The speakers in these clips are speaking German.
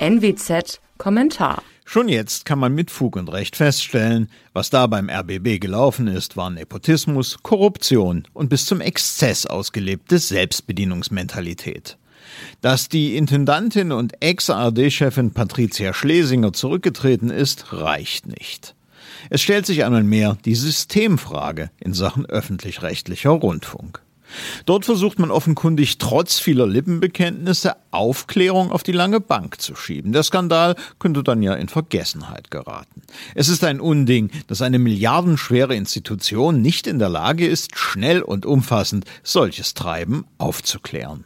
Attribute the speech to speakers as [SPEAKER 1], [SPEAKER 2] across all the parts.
[SPEAKER 1] NWZ Kommentar.
[SPEAKER 2] Schon jetzt kann man mit Fug und Recht feststellen, was da beim RBB gelaufen ist, war Nepotismus, Korruption und bis zum Exzess ausgelebte Selbstbedienungsmentalität. Dass die Intendantin und Ex-ARD-Chefin Patricia Schlesinger zurückgetreten ist, reicht nicht. Es stellt sich einmal mehr die Systemfrage in Sachen öffentlich-rechtlicher Rundfunk. Dort versucht man offenkundig trotz vieler Lippenbekenntnisse Aufklärung auf die lange Bank zu schieben. Der Skandal könnte dann ja in Vergessenheit geraten. Es ist ein Unding, dass eine milliardenschwere Institution nicht in der Lage ist, schnell und umfassend solches Treiben aufzuklären.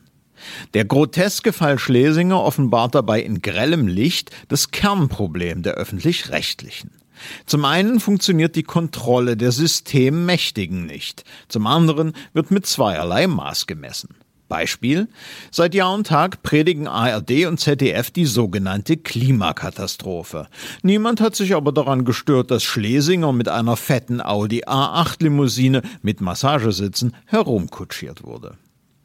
[SPEAKER 2] Der groteske Fall Schlesinger offenbart dabei in grellem Licht das Kernproblem der öffentlich-rechtlichen. Zum einen funktioniert die Kontrolle der Systemmächtigen nicht, zum anderen wird mit zweierlei Maß gemessen. Beispiel. Seit Jahr und Tag predigen ARD und ZDF die sogenannte Klimakatastrophe. Niemand hat sich aber daran gestört, dass Schlesinger mit einer fetten Audi A8 Limousine mit Massagesitzen herumkutschiert wurde.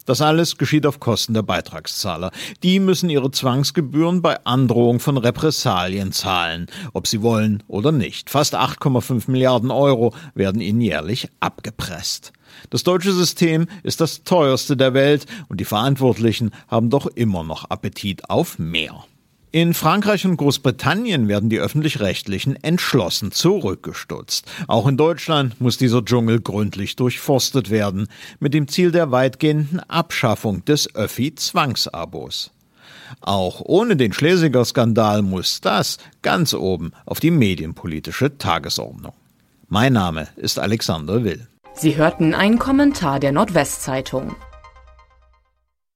[SPEAKER 2] Das alles geschieht auf Kosten der Beitragszahler. Die müssen ihre Zwangsgebühren bei Androhung von Repressalien zahlen, ob sie wollen oder nicht. Fast 8,5 Milliarden Euro werden ihnen jährlich abgepresst. Das deutsche System ist das teuerste der Welt und die Verantwortlichen haben doch immer noch Appetit auf mehr. In Frankreich und Großbritannien werden die öffentlich-rechtlichen entschlossen zurückgestutzt. Auch in Deutschland muss dieser Dschungel gründlich durchforstet werden, mit dem Ziel der weitgehenden Abschaffung des Öffi-Zwangsabos. Auch ohne den Schlesinger Skandal muss das ganz oben auf die medienpolitische Tagesordnung. Mein Name ist Alexander Will.
[SPEAKER 1] Sie hörten einen Kommentar der Nordwestzeitung.